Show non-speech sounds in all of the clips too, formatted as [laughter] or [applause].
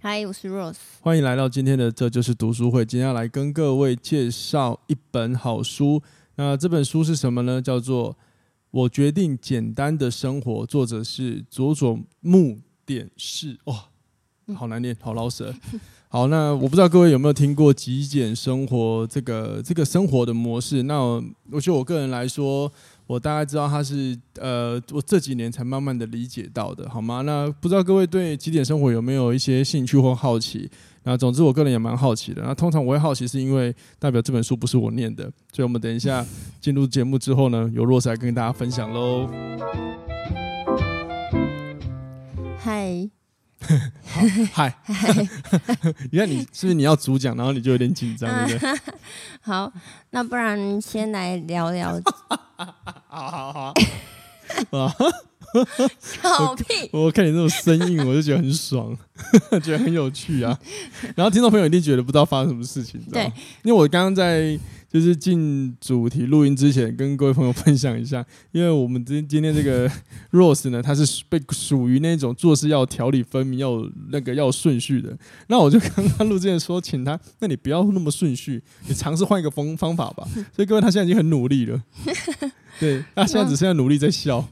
嗨，我是 Rose，欢迎来到今天的这就是读书会。今天要来跟各位介绍一本好书。那这本书是什么呢？叫做《我决定简单的生活》，作者是佐佐木典士。哇，好难念，好老舍。好，那我不知道各位有没有听过极简生活这个这个生活的模式？那我，我觉得我个人来说。我大概知道他是呃，我这几年才慢慢的理解到的，好吗？那不知道各位对极点生活有没有一些兴趣或好奇？那总之我个人也蛮好奇的。那通常我会好奇是因为代表这本书不是我念的，所以我们等一下进入节目之后呢，由 Rose 来跟大家分享喽。嗨，嗨，你看你是不是你要主讲，然后你就有点紧张，对不对？[laughs] 好，那不然先来聊聊。好好好，啊！小 [laughs] 屁我，我看你那种声音，我就觉得很爽，[laughs] 觉得很有趣啊。然后听众朋友一定觉得不知道发生什么事情，对，因为我刚刚在。就是进主题录音之前，跟各位朋友分享一下，因为我们今今天这个 [laughs] Rose 呢，他是被属于那种做事要条理分明，要那个要顺序的。那我就刚刚录之前说，请他，那你不要那么顺序，你尝试换一个方方法吧。所以各位，他现在已经很努力了。[laughs] 对，他现在只剩下努力在笑。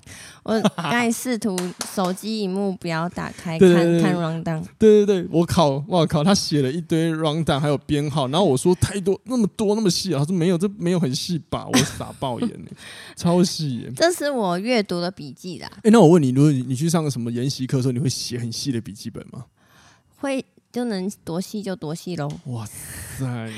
我刚才试图手机荧幕不要打开，看看 rundown。对对对，我靠，我靠，他写了一堆 rundown，还有编号，然后我说太多，那么多，那么细啊。他说没有，这没有很细吧？我傻爆眼呢，超细耶。[laughs] 这是我阅读的笔记啦。哎，那我问你，如果你去上个什么研习课的时候，你会写很细的笔记本吗？会，就能多细就多细喽。哇塞！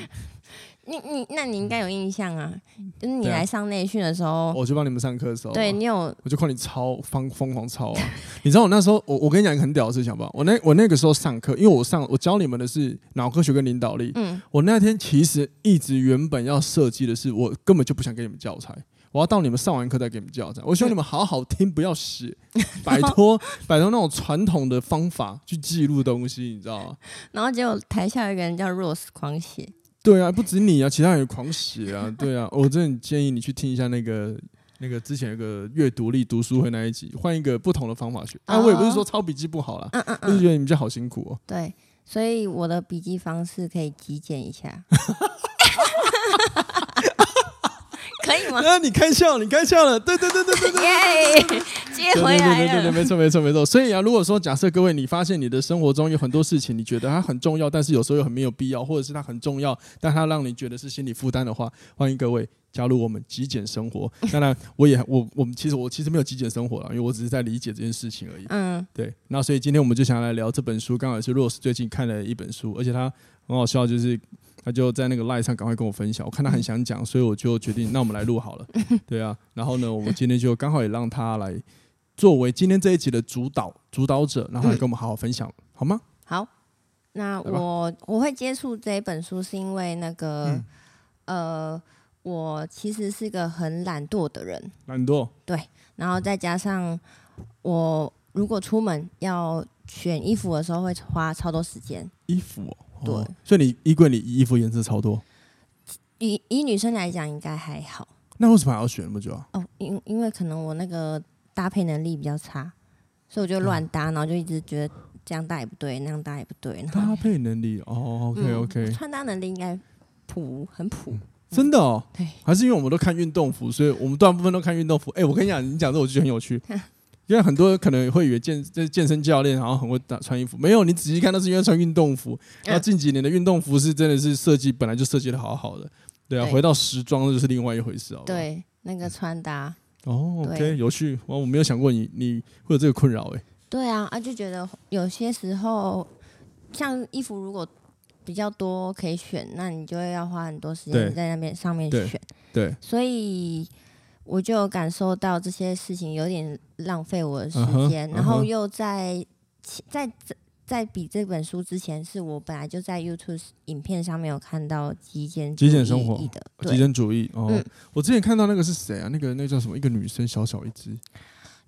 你你那你应该有印象啊，就是你来上内训的时候，我去帮你们上课的时候，对你有，我就靠你抄，疯疯狂抄啊！你知道我那时候，我我跟你讲一个很屌的事情好不好，我那我那个时候上课，因为我上我教你们的是脑科学跟领导力，嗯，我那天其实一直原本要设计的是，我根本就不想给你们教材，我要到你们上完课再给你们教材，我希望你们好好听，不要写，[laughs] 摆脱摆脱那种传统的方法去记录东西，你知道吗？然后结果台下有一个人叫 Rose 狂写。对啊，不止你啊，其他人也狂写啊。对啊，我真建议你去听一下那个那个之前有个阅读力读书会那一集，换一个不同的方法学。啊，我也不是说抄笔记不好啦，嗯嗯，就是觉得你们家好辛苦哦。对，所以我的笔记方式可以极简一下。[laughs] 可以吗？那，你开窍，你开窍了。对对对对对对，耶，接回来了。对对对对，没错没错没错。所以啊，如果说假设各位你发现你的生活中有很多事情，你觉得它很重要，但是有时候又很没有必要，或者是它很重要，但它让你觉得是心理负担的话，欢迎各位加入我们极简生活。[laughs] 当然，我也我我们其实我其实没有极简生活了，因为我只是在理解这件事情而已。嗯，对。那所以今天我们就想来聊这本书，刚好是 Rose 最近看了一本书，而且它很好笑，就是。他就在那个 Line 上赶快跟我分享，我看他很想讲，所以我就决定，那我们来录好了，[laughs] 对啊。然后呢，我们今天就刚好也让他来作为今天这一集的主导主导者，然后来跟我们好好分享，好吗？好，那我我会接触这一本书，是因为那个、嗯、呃，我其实是个很懒惰的人，懒惰，对。然后再加上我如果出门要选衣服的时候，会花超多时间，衣服、哦。对，所以你衣柜里衣服颜色超多。以以女生来讲，应该还好。那为什么还要选那么久啊？哦，因因为可能我那个搭配能力比较差，所以我就乱搭，然后就一直觉得这样搭也不对，那样搭也不对。搭配能力哦，OK OK，嗯，穿搭能力应该普很普，嗯，真的哦。对，还是因为我们都看运动服，所以我们大部分都看运动服。哎，我跟你讲，你讲这我就觉得很有趣。[laughs] 因为很多人可能会以为健这健身教练然后很会打穿衣服，没有，你仔细看，那是因为穿运动服。然后近几年的运动服是真的是设计本来就设计的好好的，对啊，回到时装就是另外一回事哦。对，那个穿搭哦，OK，有趣。我我没有想过你你会有这个困扰哎。对啊，啊就觉得有些时候像衣服如果比较多可以选，那你就会要花很多时间在那边上面选。对，所以。我就有感受到这些事情有点浪费我的时间，uh -huh, uh. 然后又在在在比这本书之前，是我本来就在 YouTube 影片上面有看到极简极简生活的极简主义哦、嗯。我之前看到那个是谁啊？那个那个叫什么？一个女生小小一只，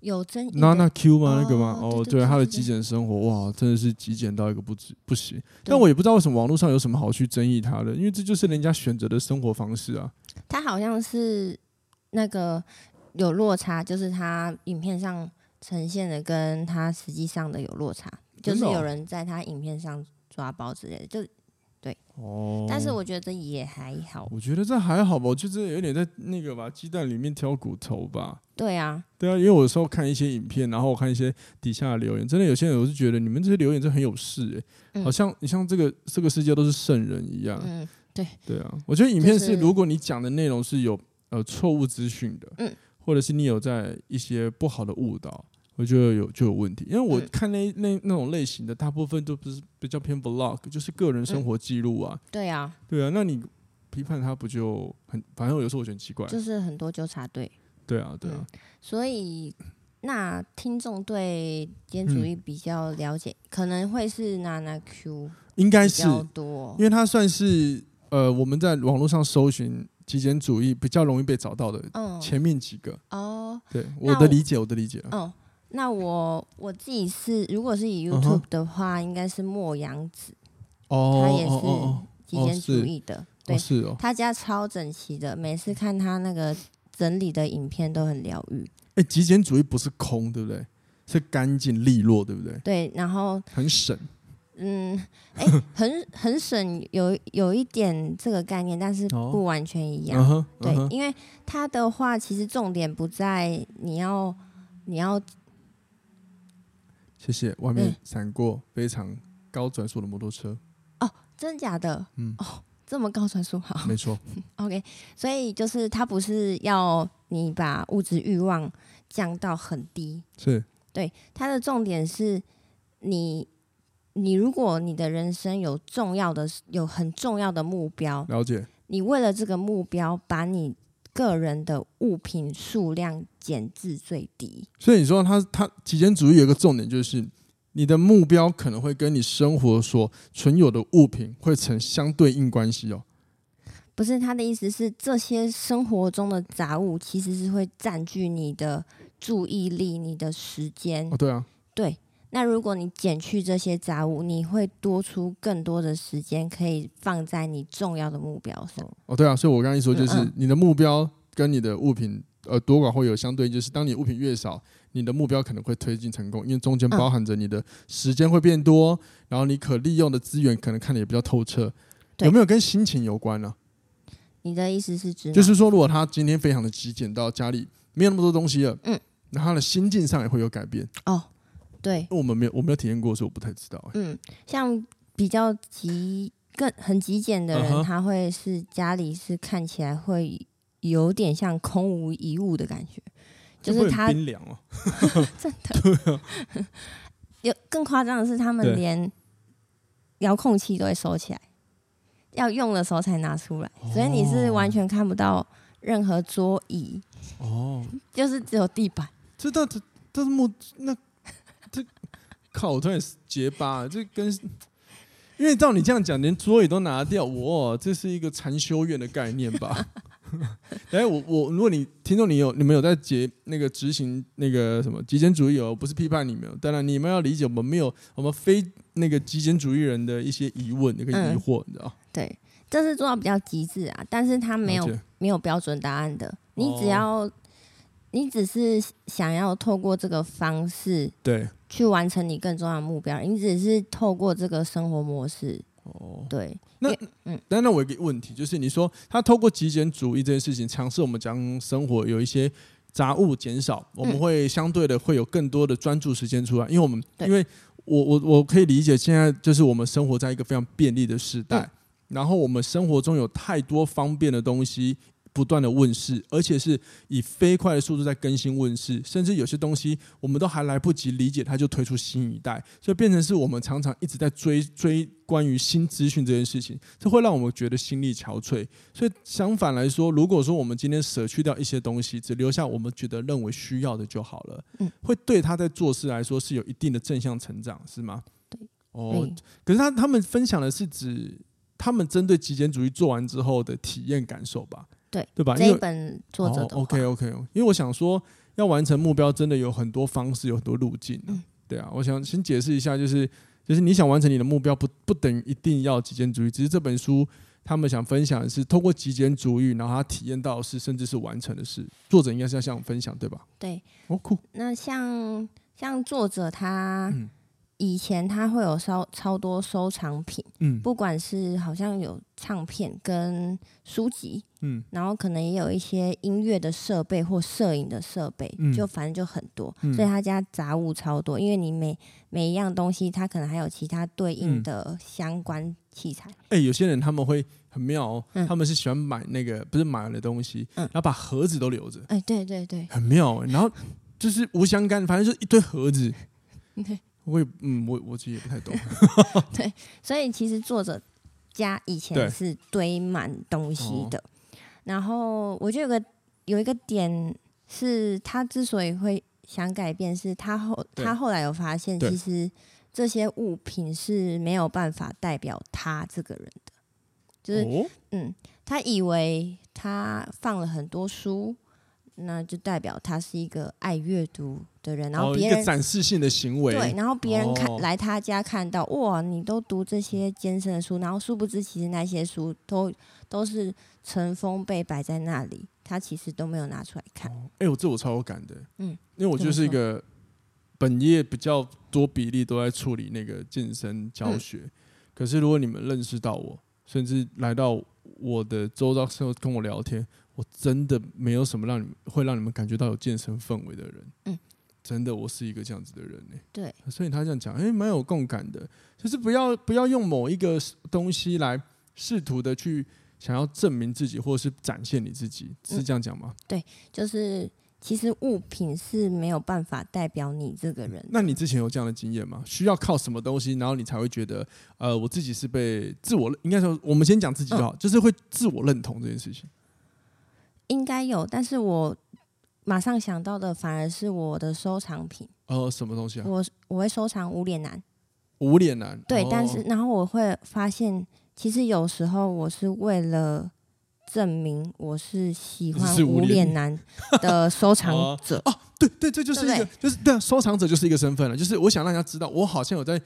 有争议。那那 Q 吗？那个吗？哦，对，他的极简生活哇，真的是极简到一个不止不行。但我也不知道为什么网络上有什么好去争议他的，因为这就是人家选择的生活方式啊。他好像是那个有落差，就是他影片上呈现的跟他实际上的有落差。就是有人在他影片上抓包之类的，就对哦。但是我觉得也还好。我觉得这还好吧，我就是有点在那个吧，鸡蛋里面挑骨头吧。对啊，对啊，因为我有时候看一些影片，然后我看一些底下的留言，真的有些人我是觉得你们这些留言真的很有事哎、欸嗯，好像你像这个这个世界都是圣人一样。嗯，对。对啊，我觉得影片是如果你讲的内容是有呃错误资讯的，嗯，或者是你有在一些不好的误导。我觉得有就有问题，因为我看那那那种类型的，大部分都不是比较偏 vlog，就是个人生活记录啊。对啊，对啊，那你批判他不就很？反正有时候我觉得很奇怪，就是很多纠察队。对啊，对啊。嗯、所以那听众对极简主义比较了解，嗯、可能会是娜娜 Q，应该是多，因为他算是呃我们在网络上搜寻极简主义比较容易被找到的前面几个。哦，对，我的理解，我，的理解。哦。那我我自己是，如果是以 YouTube 的话，嗯、应该是莫阳子，哦，他也是极简主义的，哦、对，是哦，他家超整齐的，每次看他那个整理的影片都很疗愈。哎，极简主义不是空，对不对？是干净利落，对不对？对，然后很省，嗯，哎，很 [laughs] 很省，有有一点这个概念，但是不完全一样。哦、对、嗯，因为它的话，其实重点不在你要你要。谢谢，外面闪过非常高转速的摩托车。哦，真假的？嗯，哦，这么高转速，好，没错。[laughs] OK，所以就是它不是要你把物质欲望降到很低，是对。它的重点是你，你如果你的人生有重要的、有很重要的目标，了解。你为了这个目标，把你个人的物品数量减至最低，所以你说他他极简主义有一个重点，就是你的目标可能会跟你生活所存有的物品会成相对应关系哦。不是，他的意思是这些生活中的杂物其实是会占据你的注意力、你的时间。哦，对啊，对。那如果你减去这些杂物，你会多出更多的时间可以放在你重要的目标上。哦，对啊，所以我刚才一说就是你的目标跟你的物品。呃，多寡会有相对，就是当你物品越少，你的目标可能会推进成功，因为中间包含着你的时间会变多，嗯，然后你可利用的资源可能看的也比较透彻。有没有跟心情有关呢？啊？你的意思是指？就是说，如果他今天非常的极简，到家里没有那么多东西了，嗯，那他的心境上也会有改变。哦，对，我们没有，我没有体验过，所以我不太知道，欸。嗯，像比较极更很极简的人，uh -huh. 他会是家里是看起来会。有点像空无一物的感觉，就是他冰凉哦，[laughs] 真的。[laughs] 对啊，有更夸张的是，他们连遥控器都会收起来，要用的时候才拿出来，所以你是完全看不到任何桌椅哦，[laughs] 就是只有地板。这到这这是木那这靠，我突然结巴，这跟因为照你这样讲，连桌椅都拿掉，哇，这是一个禅修院的概念吧？[laughs] 哎，我我，如果你听众你有你们有在结那个执行那个什么极简主义哦，不是批判你们，当然你们要理解我们没有我们非那个极简主义人的一些疑问那个疑惑，你知道？对，这是做到比较极致啊，但是他没有没有标准答案的，你只要、哦、你只是想要透过这个方式对去完成你更重要的目标，你只是透过这个生活模式。哦，对，那嗯，但那我有一个问题，就是你说他透过极简主义这件事情，尝试我们将生活有一些杂物减少，我们会相对的会有更多的专注时间出来，因为我们，因为我我我可以理解，现在就是我们生活在一个非常便利的时代，然后我们生活中有太多方便的东西。不断的问世，而且是以飞快的速度在更新问世，甚至有些东西我们都还来不及理解，它就推出新一代，所以变成是我们常常一直在追追关于新资讯这件事情，这会让我们觉得心力憔悴。所以相反来说，如果说我们今天舍去掉一些东西，只留下我们觉得认为需要的就好了，嗯，会对他在做事来说是有一定的正向成长，是吗？对，哦，可是他他们分享的是指他们针对极简主义做完之后的体验感受吧？对，对吧？这一本作者的、哦、OK OK，因为我想说，要完成目标，真的有很多方式，有很多路径、啊嗯、对啊，我想先解释一下，就是就是你想完成你的目标不，不不等于一定要极简主义，只是这本书他们想分享的是，通过极简主义，然后他体验到的是，甚至是完成的事。作者应该是要向我分享，对吧？对，哦酷。那像像作者他。嗯以前他会有超超多收藏品，嗯，不管是好像有唱片跟书籍，嗯，然后可能也有一些音乐的设备或摄影的设备，嗯，就反正就很多，嗯，所以他家杂物超多。因为你每每一样东西，他可能还有其他对应的相关器材。哎，有些人他们会很妙哦，嗯，他们是喜欢买那个不是买了的东西，嗯，然后把盒子都留着。哎，对对对，很妙。然后就是无相干，[laughs] 反正就一堆盒子。对。我也嗯，我我自己也不太懂。[laughs] 对，所以其实作者家以前是堆满东西的。然后我觉得有个有一个点是他之所以会想改变，是他后他后来有发现，其实这些物品是没有办法代表他这个人的。就是、哦、嗯，他以为他放了很多书。那就代表他是一个爱阅读的人，然后别人、哦、展示性的行为，对，然后别人看、哦、来他家看到，哇，你都读这些艰深的书，然后殊不知其实那些书都都是尘封被摆在那里，他其实都没有拿出来看。哎、我这我超有感的，嗯，因为我就是一个本业比较多比例都在处理那个健身教学，嗯、可是如果你们认识到我，甚至来到我的周遭时候跟我聊天。我真的没有什么让你们会让你们感觉到有健身氛围的人，嗯，真的，我是一个这样子的人呢。对，所以他这样讲，哎，蛮有共感的，就是不要不要用某一个东西来试图的去想要证明自己，或者是展现你自己，是这样讲吗？对，就是其实物品是没有办法代表你这个人。那你之前有这样的经验吗？需要靠什么东西，然后你才会觉得，呃，我自己是被自我应该说，我们先讲自己就好，就是会自我认同这件事情。应该有，但是我马上想到的反而是我的收藏品。呃，什么东西啊？我我会收藏无脸男。无脸男。对，哦、但是然后我会发现，其实有时候我是为了证明我是喜欢无脸男的收藏者。哦、啊，对对，这就是一个，对对就是对啊，收藏者就是一个身份了。就是我想让大家知道，我好像有在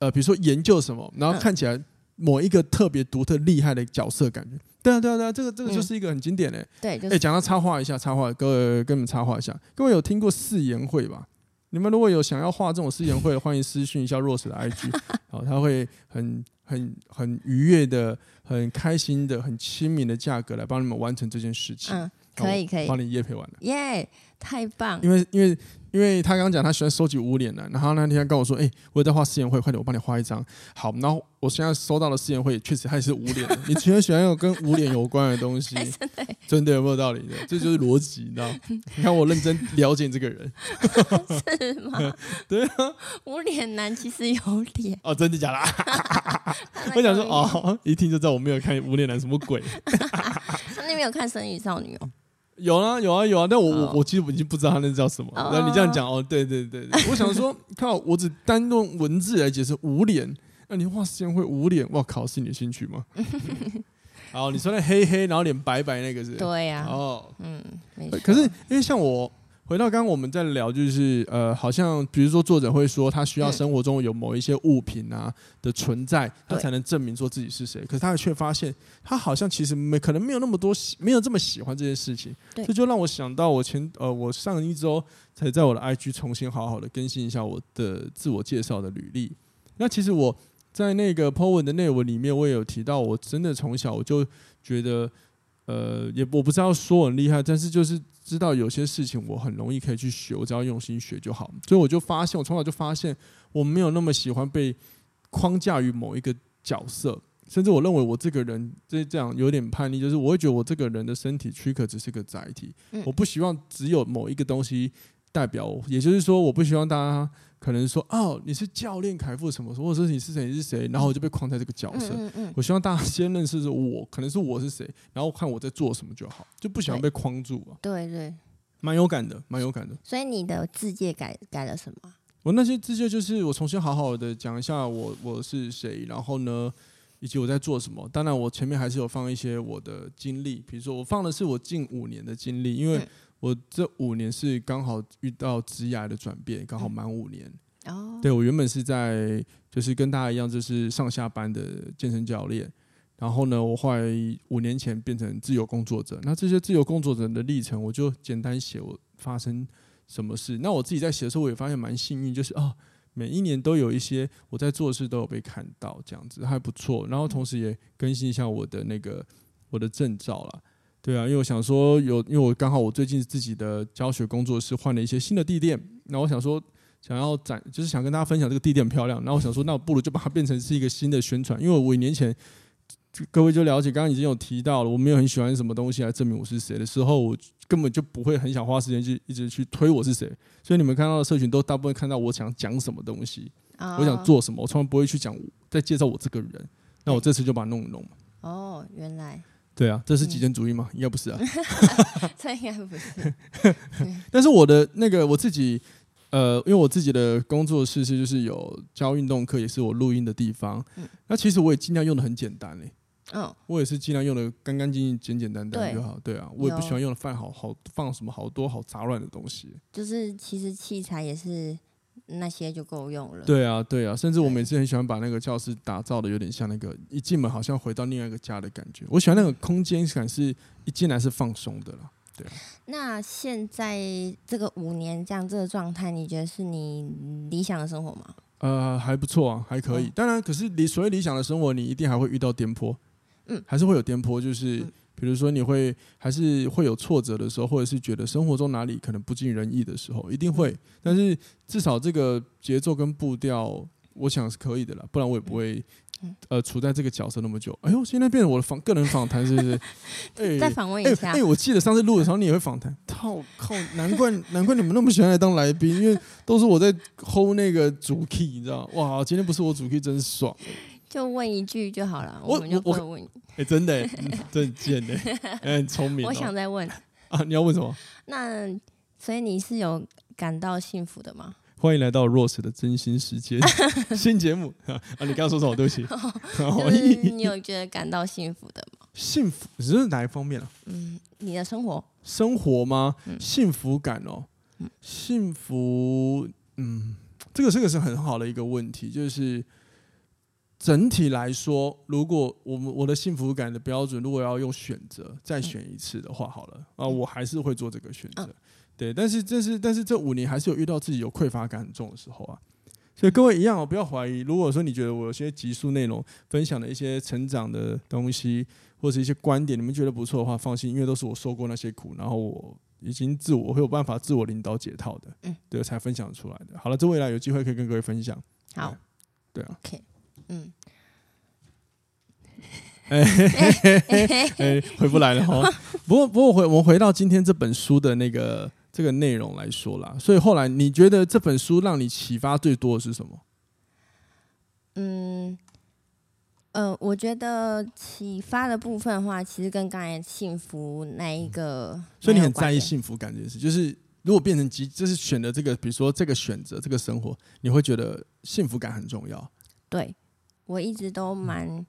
呃，比如说研究什么，然后看起来某一个特别独特、厉害的角色感觉。对啊，对啊，对啊，这个这个就是一个很经典的、嗯。对，哎、就是，讲到插画一下，插画，各位跟你们插画一下。各位有听过四言会吧？你们如果有想要画这种四言会，[laughs] 欢迎私讯一下 Rose 的 IG，好，他会很很很愉悦的、很开心的、很亲民的价格来帮你们完成这件事情。可以可以，帮你夜配完了。耶、太棒！因为因为。因为他刚刚讲他喜欢收集无脸男，然后那天跟我说：“哎、欸，我在画四言会，快点，我帮你画一张。”好，然后我现在收到了四言会，确实他也是无脸的。[laughs] 你其实喜欢有跟无脸有关的东西，真的，真的有没有道理的？这就是逻辑，你知道？你看我认真了解这个人，[laughs] 是吗？[laughs] 对啊，无脸男其实有脸哦，真的假的？我想说哦，一听就知道我没有看无脸男什么鬼。没有看《神隐少女》哦？有啊有啊有啊，但我我我其实我已经不知道它那叫什么。那、oh. 你这样讲哦，对对对对，我想说，靠，我只单用文字来解释无脸，那你画时间会无脸，哇靠，是你的兴趣吗？[laughs] 好，你说那黑黑，然后脸白白那个是？对呀、啊。哦，嗯，可是因为像我。回到刚刚我们在聊，就是呃，好像比如说作者会说，他需要生活中有某一些物品啊的存在，他才能证明说自己是谁。可是他却发现，他好像其实没可能没有那么多喜，没有这么喜欢这件事情。这就让我想到，我前呃，我上一周才在我的 IG 重新好好的更新一下我的自我介绍的履历。那其实我在那个 po 文的内文里面，我也有提到，我真的从小我就觉得。呃，也我不知道说很厉害，但是就是知道有些事情我很容易可以去学，我只要用心学就好。所以我就发现，我从小就发现我没有那么喜欢被框架于某一个角色，甚至我认为我这个人这这样有点叛逆，就是我会觉得我这个人的身体躯壳只是个载体，我不希望只有某一个东西代表我，也就是说，我不希望大家。可能说哦，你是教练凯富什么？或者说你是谁？你是谁？然后我就被框在这个角色。嗯嗯嗯、我希望大家先认识我，可能是我是谁，然后看我在做什么就好，就不喜欢被框住啊。对对，蛮有感的，蛮有感的。所以你的自介改改了什么？我那些自界就是我重新好好的讲一下我我是谁，然后呢，以及我在做什么。当然，我前面还是有放一些我的经历，比如说我放的是我近五年的经历，因为我这五年是刚好遇到职涯的转变，刚好满五年。哦，对，我原本是在就是跟大家一样，就是上下班的健身教练。然后呢，我后来五年前变成自由工作者。那这些自由工作者的历程，我就简单写我发生什么事。那我自己在写的时候，我也发现蛮幸运，就是啊，每一年都有一些我在做的事都有被看到，这样子还不错。然后同时也更新一下我的那个我的证照啦。对啊，因为我想说有，因为我刚好我最近自己的教学工作室换了一些新的地垫，那我想说想要展，就是想跟大家分享这个地垫很漂亮。那我想说，那我不如就把它变成是一个新的宣传，因为我五年前。各位就了解，刚刚已经有提到了，我没有很喜欢什么东西来证明我是谁的时候，我根本就不会很想花时间去一直去推我是谁。所以你们看到的社群都大部分看到我想讲什么东西，我想做什么，我从来不会去讲再介绍我这个人。那我这次就把它弄一弄嘛。哦，原来。对啊，这是极简主义吗？应该不是啊。[laughs] 这应该不是。[laughs] 但是我的那个我自己，呃，因为我自己的工作室是就是有教运动课，也是我录音的地方。那其实我也尽量用的很简单嘞。嗯，我也是尽量用的干干净净、简简单单就好。对啊，我也不喜欢用的饭好好放什么好多好杂乱的东西。就是其实器材也是那些就够用了。对啊，对啊，甚至我每次很喜欢把那个教室打造的有点像那个一进门好像回到另外一个家的感觉。我喜欢那个空间感，是一进来是放松的了。对啊。那现在这个五年这样这个状态，你觉得是你理想的生活吗？呃，还不错啊，还可以。当然，可是你所谓理想的生活，你一定还会遇到颠簸。嗯，还是会有颠簸，就是比如说你会还是会有挫折的时候，或者是觉得生活中哪里可能不尽人意的时候，一定会。但是至少这个节奏跟步调，我想是可以的了，不然我也不会呃处在这个角色那么久。哎呦，现在变成我的访个人访谈，是不是？[laughs] 哎，再访问一下。哎，我记得上次录的时候你也会访谈，[laughs] 靠靠，难怪难怪你们那么喜欢来当来宾，因为都是我在 hold 那个主 key，你知道？哇，今天不是我主 key，真爽。就问一句就好了，我，们就不会问。哎、欸，真的、欸，真贱的，很 [laughs] 聪明、喔。我想再问啊，你要问什么？那所以你是有感到幸福的吗？欢迎来到 Rose 的真心时间 [laughs] 新节目啊！你刚刚说什么？对不起。[laughs] 就是你有觉得感到幸福的吗？幸福只是哪一方面啊？嗯，你的生活。生活吗？嗯、幸福感哦、幸福，嗯，这个这个是很好的一个问题，就是。整体来说，如果我们我的幸福感的标准，如果要用选择再选一次的话，好了啊，我还是会做这个选择。对，但是这是但是这五年还是有遇到自己有匮乏感很重的时候啊。所以各位一样哦，不要怀疑。如果说你觉得我有些集数内容分享的一些成长的东西，或者一些观点，你们觉得不错的话，放心，因为都是我受过那些苦，然后我已经自我会有办法自我领导解套的，嗯，对，才分享出来的。好了，这未来有机会可以跟各位分享。好，对啊。Okay. 嗯，哎，哎，回不来了哈。[laughs] 不过，不过回我们回到今天这本书的那个这个内容来说啦。所以后来你觉得这本书让你启发最多的是什么？嗯，呃，我觉得启发的部分的话，其实跟刚才幸福那一个，所以你很在意幸福感这件事。就是如果变成极，就是选择这个，比如说这个选择这个生活，你会觉得幸福感很重要。对。我一直都蛮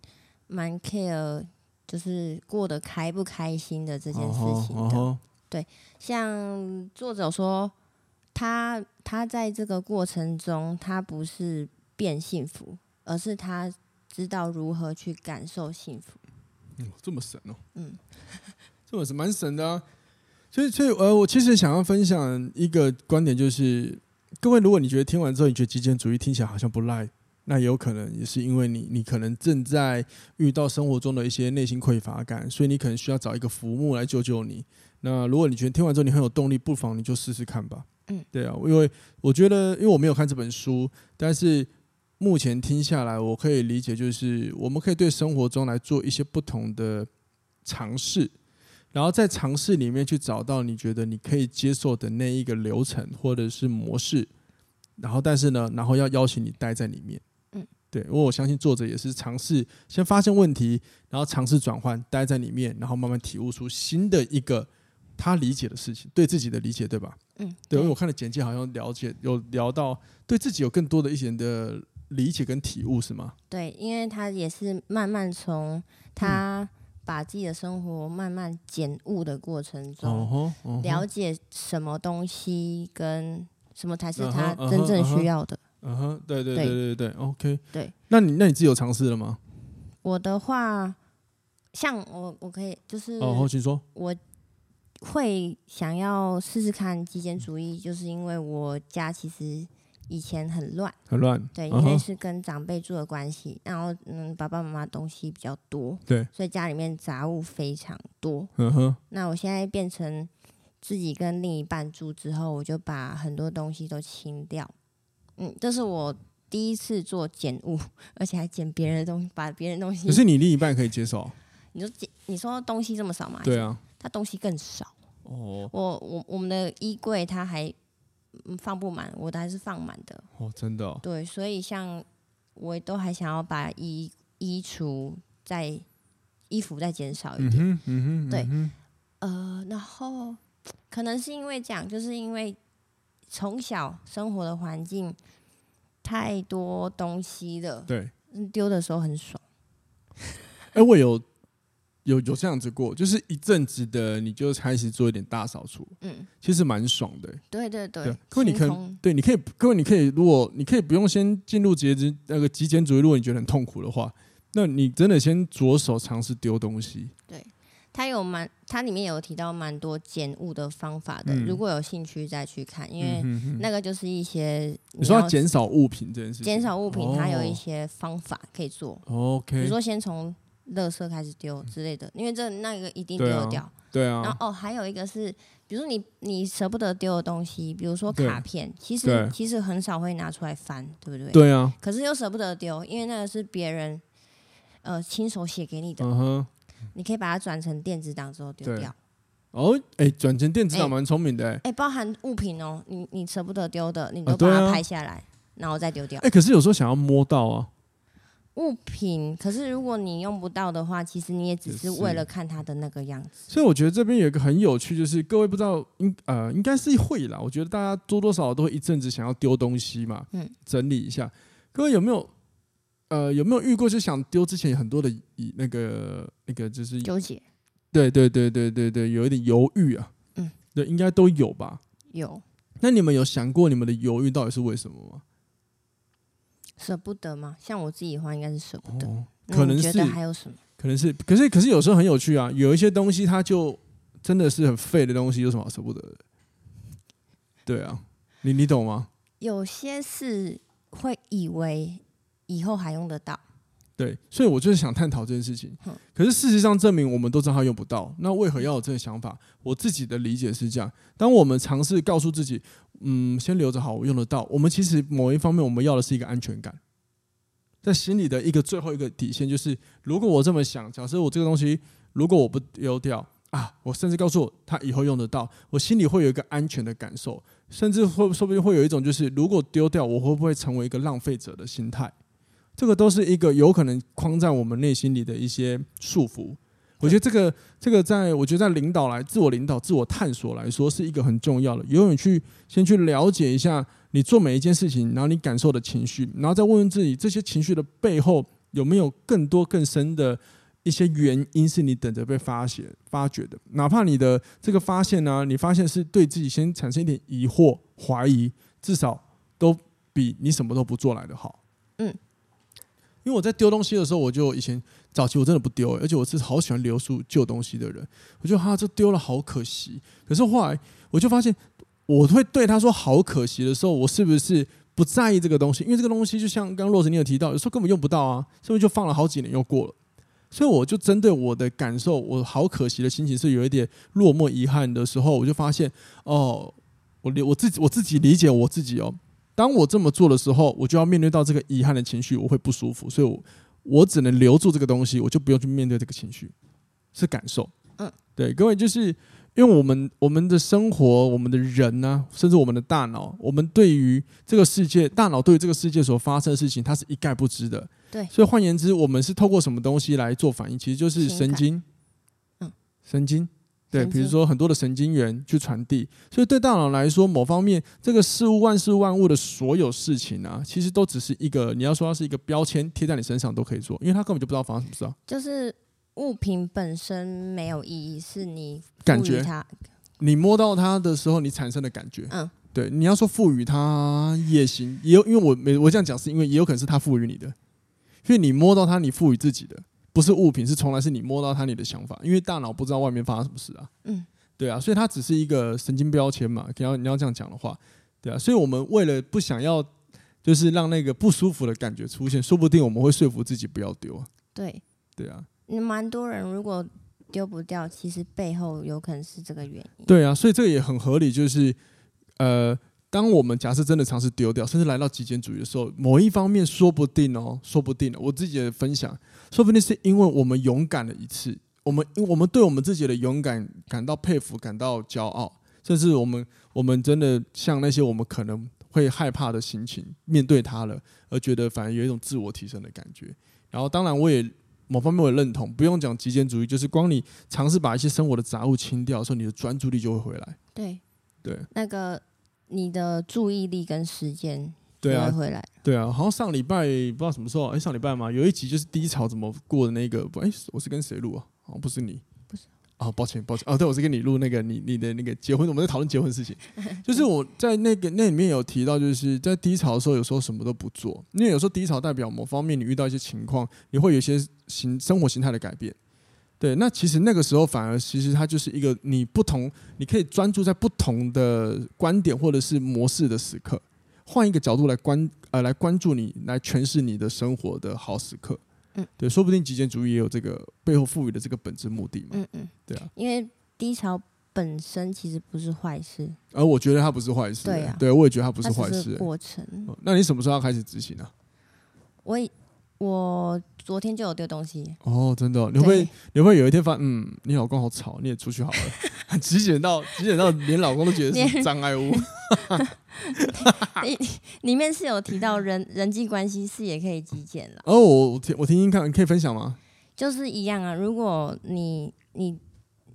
蛮 care，就是过得开不开心的这件事情的。Uh uh. 对，像作者说，他他在这个过程中，他不是变幸福，而是他知道如何去感受幸福。嗯，这么神哦。嗯，[laughs] 这么是蛮神的啊。所以，所以呃，我其实想要分享一个观点，就是各位，如果你觉得听完之后，你觉得极简主义听起来好像不赖。那有可能也是因为你，你可能正在遇到生活中的一些内心匮乏感，所以你可能需要找一个浮木来救救你。那如果你觉得听完之后你很有动力，不妨你就试试看吧。嗯，对啊，因为我觉得，因为我没有看这本书，但是目前听下来，我可以理解，就是我们可以对生活中来做一些不同的尝试，然后在尝试里面去找到你觉得你可以接受的那一个流程或者是模式，然后但是呢，然后要邀请你待在里面。对，因为我相信作者也是尝试先发现问题，然后尝试转换，待在里面，然后慢慢体悟出新的一个他理解的事情，对自己的理解，对吧？嗯，对，因为我看了简介，好像了解有聊到对自己有更多的一些的理解跟体悟，是吗？对，因为他也是慢慢从他把自己的生活慢慢减悟的过程中，了解什么东西跟什么才是他真正需要的。嗯哼，对对对对对，OK。对，那你那你自己有尝试了吗？我的话，像我我可以就是哦，后期说我。会想要试试看极简主义，就是因为我家其实以前很乱，很乱。对，因为是跟长辈住的关系，然后嗯，爸爸妈妈东西比较多，对，所以家里面杂物非常多。嗯哼。那我现在变成自己跟另一半住之后，我就把很多东西都清掉。嗯，这是我第一次做减物，而且还减别人的东西，把别人的东西。可是你另一半可以接受？[laughs] 你说捡，你说东西这么少吗？对啊。他东西更少哦，我我我们的衣柜他还放不满，我的还是放满的哦，真的、哦。对，所以像我都还想要把衣衣橱再衣服再减少一点，嗯哼，嗯哼，对，嗯、呃，然后可能是因为这样，就是因为从小生活的环境太多东西了，对，丢的时候很爽。哎、欸，我有。有有这样子过，就是一阵子的，你就开始做一点大扫除，嗯，其实蛮爽的。对对对，各位你可以，对，你可以，各位你可以，如果你可以不用先进入节制那个极简主义，如果你觉得很痛苦的话，那你真的先着手尝试丢东西。对，它有蛮，它里面有提到蛮多减物的方法的，嗯，如果有兴趣再去看，因为那个就是一些你，你说减少物品这件事情，减少物品它有一些方法可以做。哦，OK，比如说先从。垃圾开始丢之类的，因为这那个一定丢掉。对啊。对啊。然后哦，还有一个是，比如说你你舍不得丢的东西，比如说卡片，其实其实很少会拿出来翻，对不对？对啊。可是又舍不得丢，因为那个是别人呃亲手写给你的。你可以把它转成电子档之后丢掉。哦，哎，转成电子档蛮聪明的。哎，包含物品哦，你你舍不得丢的，你都把它拍下来，然后再丢掉。哎，可是有时候想要摸到啊。物品，可是如果你用不到的话，其实你也只是为了看它的那个样子。所以我觉得这边有一个很有趣，就是各位不知道应呃应该是会啦。我觉得大家多多少少都会一阵子想要丢东西嘛，嗯，整理一下。各位有没有呃有没有遇过，就想丢之前有很多的以那个那个就是纠结？对对对对对对，有一点犹豫啊。嗯，对，应该都有吧？有。那你们有想过你们的犹豫到底是为什么吗？舍不得吗？像我自己的话，应该是舍不得。哦、可能是还有什么？可能是，可是，可是有时候很有趣啊。有一些东西，它就真的是很废的东西，有什么好舍不得的？对啊，你你懂吗？有些是会以为以后还用得到。对，所以我就是想探讨这件事情。可是事实上证明，我们都知道它用不到。那为何要有这个想法？我自己的理解是这样：当我们尝试告诉自己，嗯，先留着好，我用得到。我们其实某一方面，我们要的是一个安全感，在心里的一个最后一个底线，就是如果我这么想，假设我这个东西，如果我不丢掉啊，我甚至告诉我他以后用得到，我心里会有一个安全的感受，甚至会说不定会有一种就是，如果丢掉，我会不会成为一个浪费者的心态？这个都是一个有可能框在我们内心里的一些束缚。我觉得这个这个，在我觉得在领导来自我领导、自我探索来说，是一个很重要的。永远去先去了解一下你做每一件事情，然后你感受的情绪，然后再问问自己，这些情绪的背后有没有更多更深的一些原因，是你等着被发现、发掘的。哪怕你的这个发现呢，你发现是对自己先产生一点疑惑、怀疑，至少都比你什么都不做来的好。因为我在丢东西的时候，我就以前早期我真的不丢，而且我是好喜欢留住旧东西的人。我觉得哈，这丢了好可惜。可是后来我就发现，我会对他说好可惜的时候，我是不是不在意这个东西？因为这个东西就像刚刚洛神你有提到，有时候根本用不到啊，是不是就放了好几年又过了？所以我就针对我的感受，我好可惜的心情是有一点落寞遗憾的时候，我就发现哦，我理我自己我自己理解我自己哦。当我这么做的时候，我就要面对到这个遗憾的情绪，我会不舒服，所以我我只能留住这个东西，我就不用去面对这个情绪，是感受。嗯，对，各位，就是因为我们我们的生活，我们的人呢、啊，甚至我们的大脑，我们对于这个世界，大脑对于这个世界所发生的事情，它是一概不知的。对，所以换言之，我们是透过什么东西来做反应？其实就是神经。嗯，神经。对，比如说很多的神经元去传递，所以对大脑来说，某方面这个事物万事万物的所有事情啊，其实都只是一个你要说它是一个标签贴在你身上都可以做，因为它根本就不知道发生什么事啊。就是物品本身没有意义，是你感觉它，你摸到它的时候你产生的感觉。嗯，对，你要说赋予它也行，也有因为我没我这样讲是因为也有可能是它赋予你的，因为你摸到它，你赋予自己的。不是物品，是从来是你摸到它，你的想法，因为大脑不知道外面发生什么事啊。嗯，对啊，所以它只是一个神经标签嘛。你要你要这样讲的话，对啊，所以我们为了不想要，就是让那个不舒服的感觉出现，说不定我们会说服自己不要丢啊。对，对啊。你蛮多人如果丢不掉，其实背后有可能是这个原因。对啊，所以这个也很合理，就是呃。当我们假设真的尝试丢掉，甚至来到极简主义的时候，某一方面说不定哦，说不定我自己的分享，说不定是因为我们勇敢了一次，我们因为我们对我们自己的勇敢感到佩服，感到骄傲，甚至我们我们真的像那些我们可能会害怕的心情面对它了，而觉得反而有一种自我提升的感觉。然后，当然我也某方面我也认同，不用讲极简主义，就是光你尝试把一些生活的杂物清掉的时候，你的专注力就会回来。对对，那个。你的注意力跟时间对啊，回来对啊，好像上礼拜不知道什么时候，哎，上礼拜嘛，有一集就是低潮怎么过的那个，哎，我是跟谁录啊？好像不是你，不是。啊，抱歉抱歉。哦，对，我是跟你录那个你你的那个结婚，我们在讨论结婚的事情，[laughs] 就是我在那个那里面有提到，就是在低潮的时候，有时候什么都不做，因为有时候低潮代表某方面你遇到一些情况，你会有一些形生活形态的改变。对，那其实那个时候反而其实它就是一个你不同，你可以专注在不同的观点或者是模式的时刻，换一个角度来关呃来关注你，来诠释你的生活的好时刻。嗯，对，说不定极简主义也有这个背后赋予的这个本质目的嘛。嗯嗯，对啊，因为低潮本身其实不是坏事，而我觉得它不是坏事。对啊，对我也觉得它不是坏事。过程。那你什么时候要开始执行呢？我我。昨天就有丢东西哦，真的、哦，你会你会有一天发现，嗯，你老公好吵，你也出去好了，[laughs] 极简到极简到连老公都觉得是 [laughs] 障碍物。[laughs] 里里面是有提到人人际关系是也可以极简了。哦，我听我听听看，你可以分享吗？就是一样啊，如果你你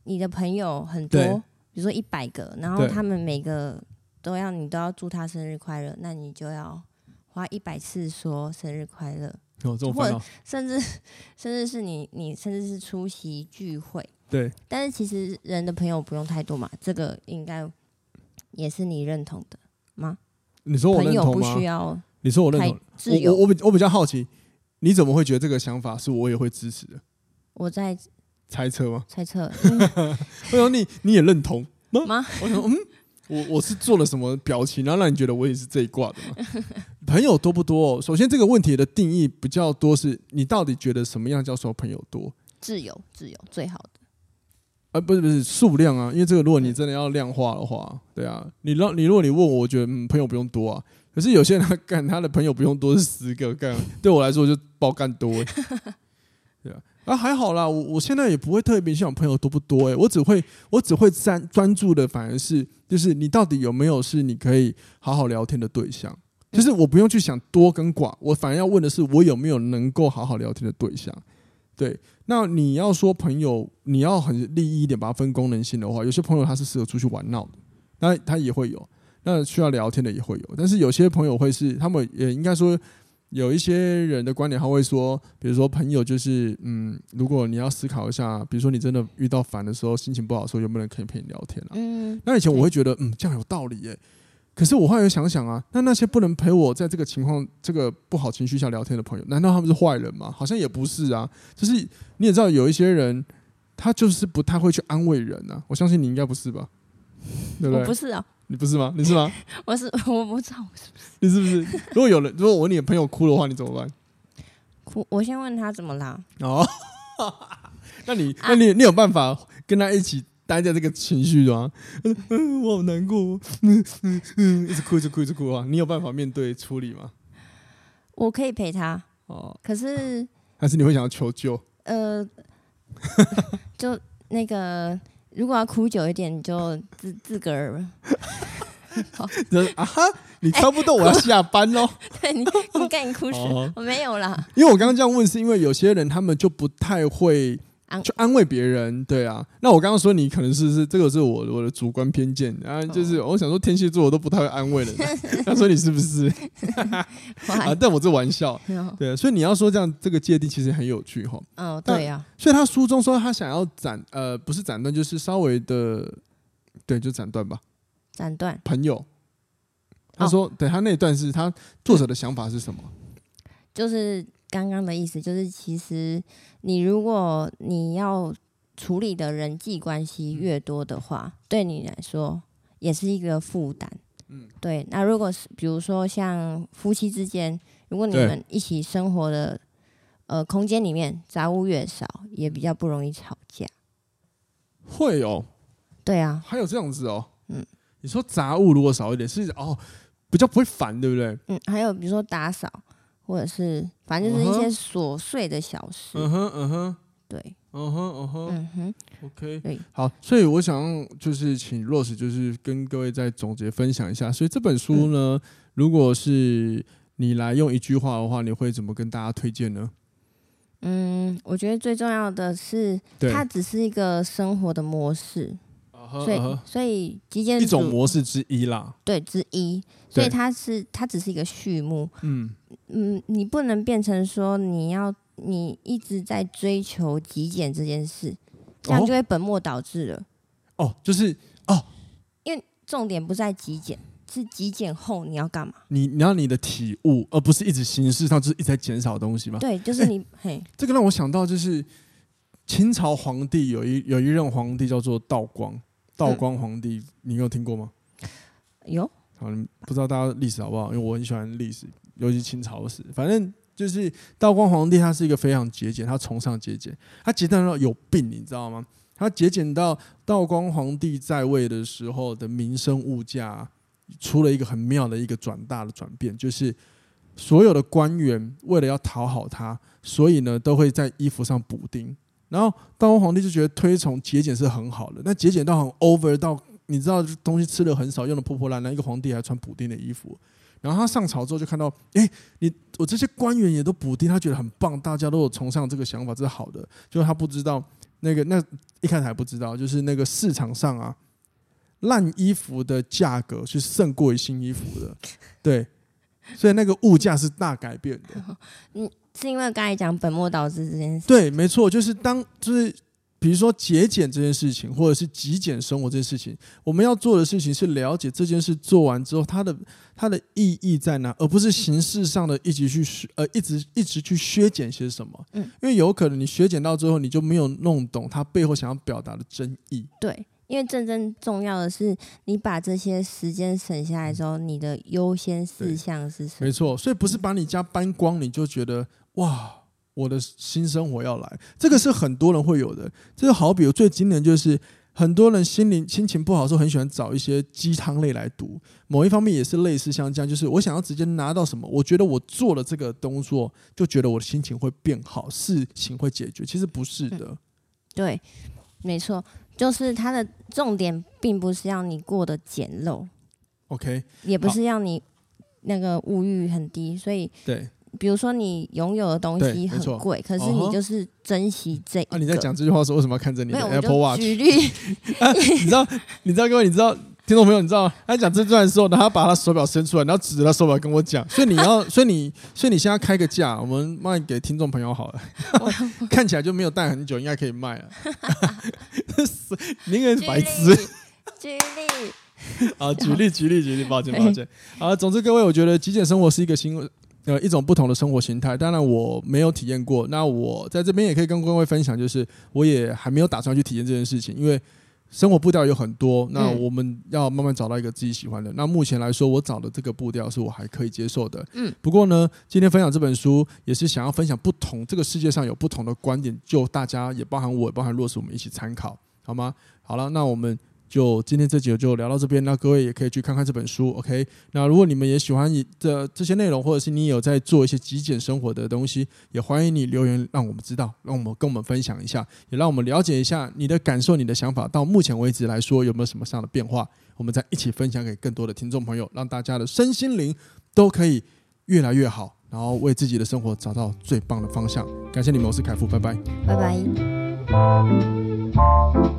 你的朋友很多，比如说一百个，然后他们每个都要你都要祝他生日快乐，那你就要花一百次说生日快乐。[laughs] 有这种或者甚至 [laughs] 甚至是你你甚至是出席聚会，对，但是其实人的朋友不用太多嘛，这个应该也是你认同的吗？你说我认同吗？朋友不需要，你说我认同，我我我比我比较好奇，你怎么会觉得这个想法是我也会支持的？我在猜测吗？猜测。我说 [laughs] 你你也认同吗？吗？我说嗯。我我是做了什么表情，然后让你觉得我也是这一挂的吗？[laughs] 朋友多不多哦？首先，这个问题的定义比较多，是你到底觉得什么样叫做朋友多？挚友，挚友最好的。啊，不是不是数量啊，因为这个如果你真的要量化的话，对啊，你让你如果你问我，我觉得嗯，朋友不用多啊。可是有些人他干他的朋友不用多是十个干，对我来说就包干多。[laughs] 对啊。啊，还好啦，我我现在也不会特别想朋友多不多诶、欸，我只会我只会专专注的反而是就是你到底有没有是你可以好好聊天的对象，就是我不用去想多跟寡，我反而要问的是我有没有能够好好聊天的对象。对，那你要说朋友，你要很利益一点，把它分功能性的话，有些朋友他是适合出去玩闹的，那他也会有，那需要聊天的也会有，但是有些朋友会是他们也应该说。有一些人的观点，他会说，比如说朋友就是，嗯，如果你要思考一下，比如说你真的遇到烦的时候，心情不好的时候，有没有人可以陪你聊天啊？嗯，那以前我会觉得，嗯，这样有道理耶。可是我后来又想想啊，那那些不能陪我在这个情况、这个不好情绪下聊天的朋友，难道他们是坏人吗？好像也不是啊。就是你也知道，有一些人他就是不太会去安慰人啊。我相信你应该不是吧？对不对？我不是啊。你不是吗？你是吗？[laughs] 我是，[laughs] 我不知道我是不是。你是不是？如果有人，如果我你的朋友哭的话，你怎么办？哭，我先问他怎么啦。哦，[laughs] 那你，那你，你有办法跟他一起待在这个情绪吗？嗯嗯，我好难过，嗯嗯嗯，一直哭，一直哭，一直哭啊！你有办法面对处理吗？我可以陪他。哦。可是。还是你会想要求救？呃，就那个。如果要哭久一点，你就自自个儿。好，[laughs] 啊哈，你差不多，我要下班喽。[laughs] 对你，你赶紧哭死，我没有啦。因为我刚刚这样问，是因为有些人他们就不太会安去安慰别人，对啊。那我刚刚说你可能是是这个是我我的主观偏见，啊就是我想说天蝎座我都不太会安慰人，[laughs] 他说你是不是？啊，但我这玩笑，对，所以你要说这样这个界定其实很有趣哈。哦，对呀。所以他书中说他想要斩呃不是斩断，就是稍微的，对，就斩断吧。斩断朋友。他说，对他那一段是他作者的想法是什么？就是刚刚的意思，就是其实你如果你要处理的人际关系越多的话，对你来说也是一个负担。嗯，对。那如果是比如说像夫妻之间，如果你们一起生活的呃空间里面杂物越少，也比较不容易吵架。会哦。对啊。还有这样子哦。嗯。你说杂物如果少一点，是哦。比较不会烦，对不对？嗯，还有比如说打扫，或者是反正就是一些琐碎的小事。嗯哼，嗯哼，对，嗯哼，嗯哼，嗯哼，OK，对，好，所以我想就是请 Rose 就是跟各位再总结分享一下。所以这本书呢，嗯、如果是你来用一句话的话，你会怎么跟大家推荐呢？嗯，我觉得最重要的是，它只是一个生活的模式。所以，所以极简一种模式之一啦，对，之一。所以它是，它只是一个序幕。嗯嗯，你不能变成说你要你一直在追求极简这件事，这样就会本末倒置了。哦，就是哦，因为重点不在极简，是极简后你要干嘛？你你要你的体悟，而不是一直形式上就是一直在减少东西吗？对，就是你。欸、嘿，这个让我想到就是清朝皇帝有一有一任皇帝叫做道光。道光皇帝，你有听过吗？有。好，不知道大家历史好不好？因为我很喜欢历史，尤其清朝史。反正就是道光皇帝，他是一个非常节俭，他崇尚节俭，他节俭到有病，你知道吗？他节俭到道光皇帝在位的时候的民生物价出了一个很妙的一个转大的转变，就是所有的官员为了要讨好他，所以呢都会在衣服上补丁。然后道光皇帝就觉得推崇节俭是很好的，那节俭到很 over 到你知道东西吃的很少，用的破破烂烂，一个皇帝还穿补丁的衣服。然后他上朝之后就看到，哎，你我这些官员也都补丁，他觉得很棒，大家都有崇尚这个想法，这是好的。就是他不知道那个那一开始还不知道，就是那个市场上啊，烂衣服的价格是胜过于新衣服的，对，所以那个物价是大改变的。嗯。[laughs] 是因为刚才讲本末倒置这件事，对，没错，就是当就是比如说节俭这件事情，或者是极简生活这件事情，我们要做的事情是了解这件事做完之后，它的它的意义在哪，而不是形式上的一直去呃一直一直去削减些什么。嗯，因为有可能你削减到最后，你就没有弄懂它背后想要表达的真意。对。因为真正重要的是，你把这些时间省下来之后，你的优先事项是什么？没错，所以不是把你家搬光，你就觉得哇，我的新生活要来。这个是很多人会有的。这个好比我最经典就是，很多人心灵心情不好的时候，很喜欢找一些鸡汤类来读。某一方面也是类似像这样，就是我想要直接拿到什么，我觉得我做了这个动作，就觉得我的心情会变好，事情会解决。其实不是的。嗯、对，没错。就是它的重点，并不是要你过得简陋，OK，也不是要你那个物欲很低，所以对，比如说你拥有的东西很贵，可是你就是珍惜这。啊，你在讲这句话的时候，为什么要看着你的 Apple Watch？举例，[laughs] 你知道，你知道，各位，你知道。听众朋友，你知道他讲这段的时候然后把他手表伸出来，然后指着他手表跟我讲。所以你要，[laughs] 所以你，所以你现在开个价，我们卖给听众朋友好了。看起来就没有戴很久，应该可以卖了。你应该是白痴。举例。啊，[laughs] 举例，举例，举例，抱歉，抱歉。啊，总之各位，我觉得极简生活是一个新呃一种不同的生活形态。当然我没有体验过，那我在这边也可以跟各位分享，就是我也还没有打算去体验这件事情，因为。生活步调有很多，那我们要慢慢找到一个自己喜欢的。嗯、那目前来说，我找的这个步调是我还可以接受的。嗯，不过呢，今天分享这本书也是想要分享不同，这个世界上有不同的观点，就大家也包含我，也包含若是我们一起参考，好吗？好了，那我们。就今天这集就聊到这边，那各位也可以去看看这本书，OK？那如果你们也喜欢这这些内容，或者是你有在做一些极简生活的东西，也欢迎你留言让我们知道，让我们跟我们分享一下，也让我们了解一下你的感受、你的想法。到目前为止来说，有没有什么样的变化？我们再一起分享给更多的听众朋友，让大家的身心灵都可以越来越好，然后为自己的生活找到最棒的方向。感谢你们，我是凯夫，拜，拜拜。拜。